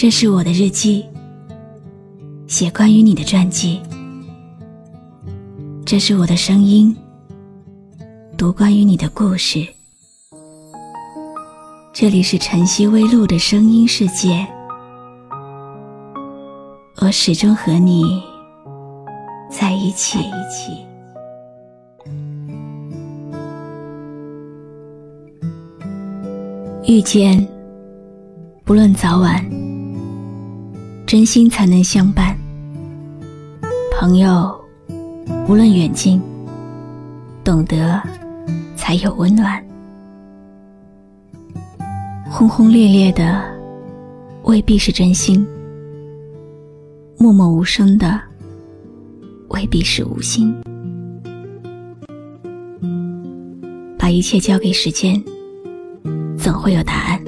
这是我的日记，写关于你的传记。这是我的声音，读关于你的故事。这里是晨曦微露的声音世界，我始终和你在一起。遇见，不论早晚，真心才能相伴。朋友，无论远近，懂得才有温暖。轰轰烈烈的未必是真心，默默无声的未必是无心。把一切交给时间。总会有答案。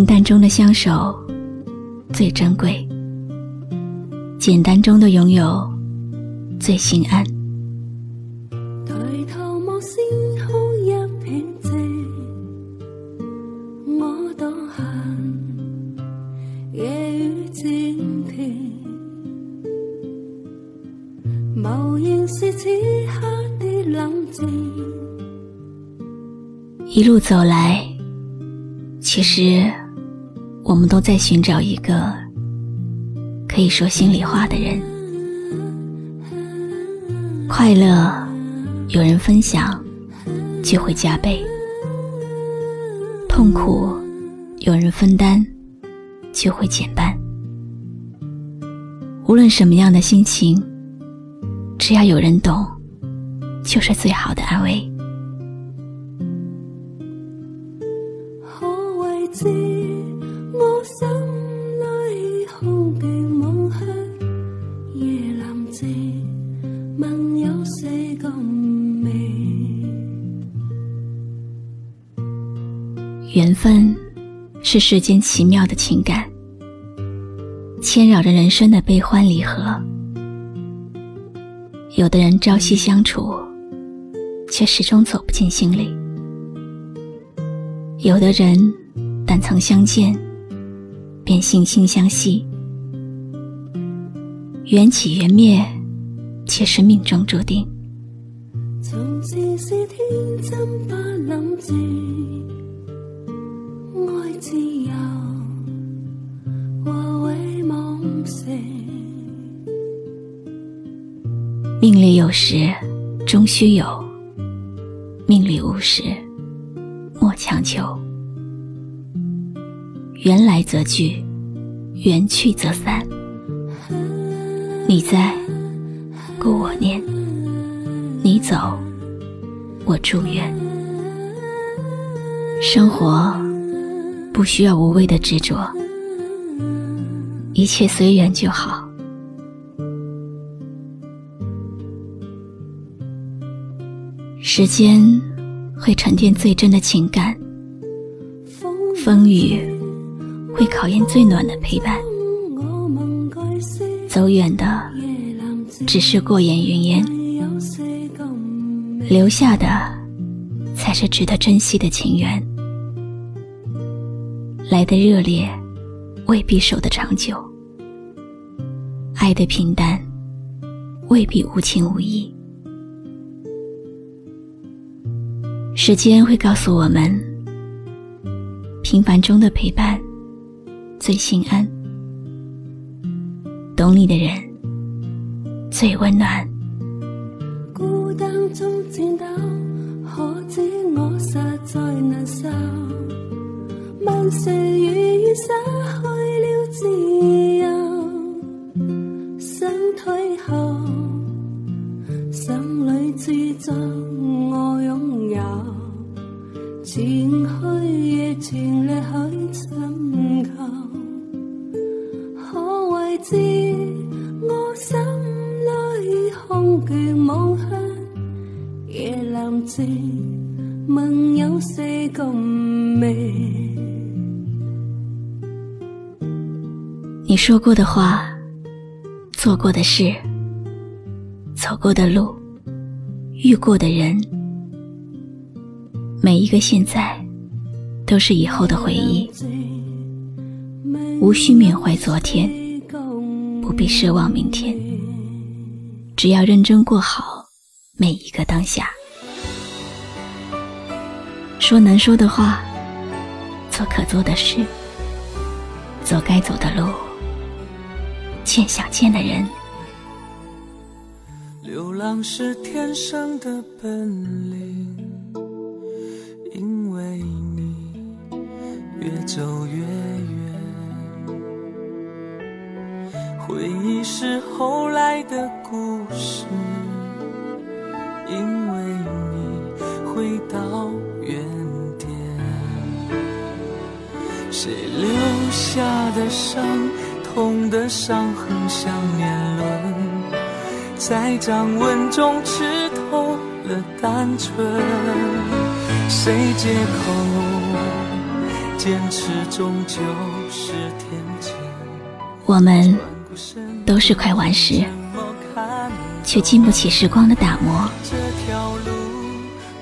平淡中的相守最珍贵，简单中的拥有最心安。抬头望星空一片静，我夜雨是此刻的冷静。一路走来，其实我们都在寻找一个可以说心里话的人。快乐有人分享，就会加倍；痛苦有人分担，就会减半。无论什么样的心情，只要有人懂，就是最好的安慰。更美。缘分是世间奇妙的情感，牵扰着人生的悲欢离合。有的人朝夕相处，却始终走不进心里；有的人。但曾相见，便惺惺相惜。缘起缘灭，却是命中注定。从前是天真不諗住爱自由和为梦成。命里有时终须有，命里无时莫强求。缘来则聚，缘去则散。你在，故我念；你走，我祝愿。生活不需要无谓的执着，一切随缘就好。时间会沉淀最真的情感，风雨。会考验最暖的陪伴，走远的只是过眼云烟，留下的才是值得珍惜的情缘。来的热烈，未必守得长久；爱的平淡，未必无情无义。时间会告诉我们，平凡中的陪伴。最心安，懂你的人最温暖。孤单中战斗，可知我实在难受。问谁如愿失去了自由，想退后，心里只作我拥有，前去亦全力去寻求。知我心里空缺无限，夜阑静，梦有四咁美。你说过的话，做过的事，走过的路，遇过的人，每一个现在，都是以后的回忆，无需缅怀昨天，不必奢望明天，只要认真过好每一个当下。说能说的话，做可做的事，走该走的路，见想见的人。流浪是天生的本领，因为你越走越远。回忆是后来的故事，谁留下的伤，痛的伤痕像年轮。在掌纹中吃透了单纯，谁借口坚持终究是天真？我们都是快顽石，却经不起时光的打磨，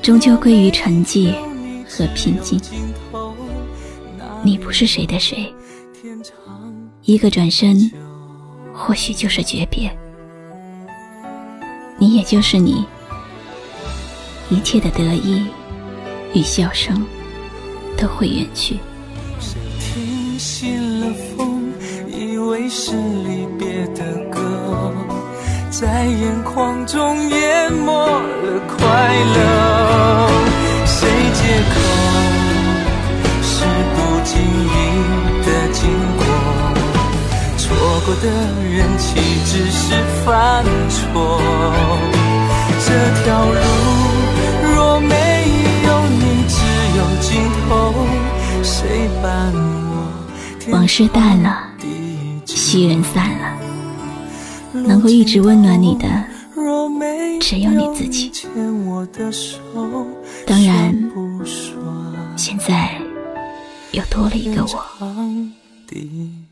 终究归于沉寂和平静。你不是谁的谁，一个转身，或许就是诀别。你也就是你，一切的得意与笑声都会远去。听信了风，以为是离别的歌，在眼眶中淹没了快乐。谁借口过的人，岂只是犯错？这条路若没有你，只有尽头。谁伴我？往事淡了，昔人散了，能够一直温暖你的，只有你自己。当然，现在又多了一个我。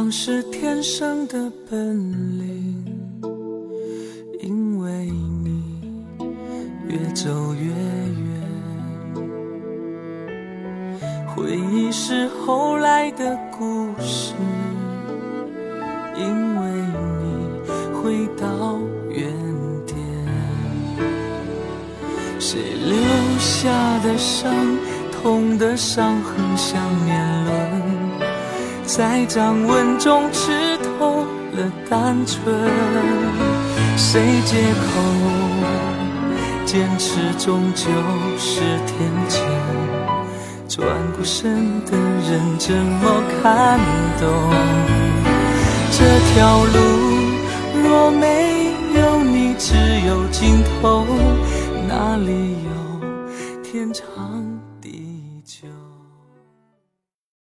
流浪是天生的本领，因为你越走越远。回忆是后来的故事，因为你回到原点。谁留下的伤，痛的伤痕像年轮。在掌纹中吃透了单纯，谁借口坚持终究是天真？转过身的人怎么看懂？这条路若没有你，只有尽头，哪里有天长？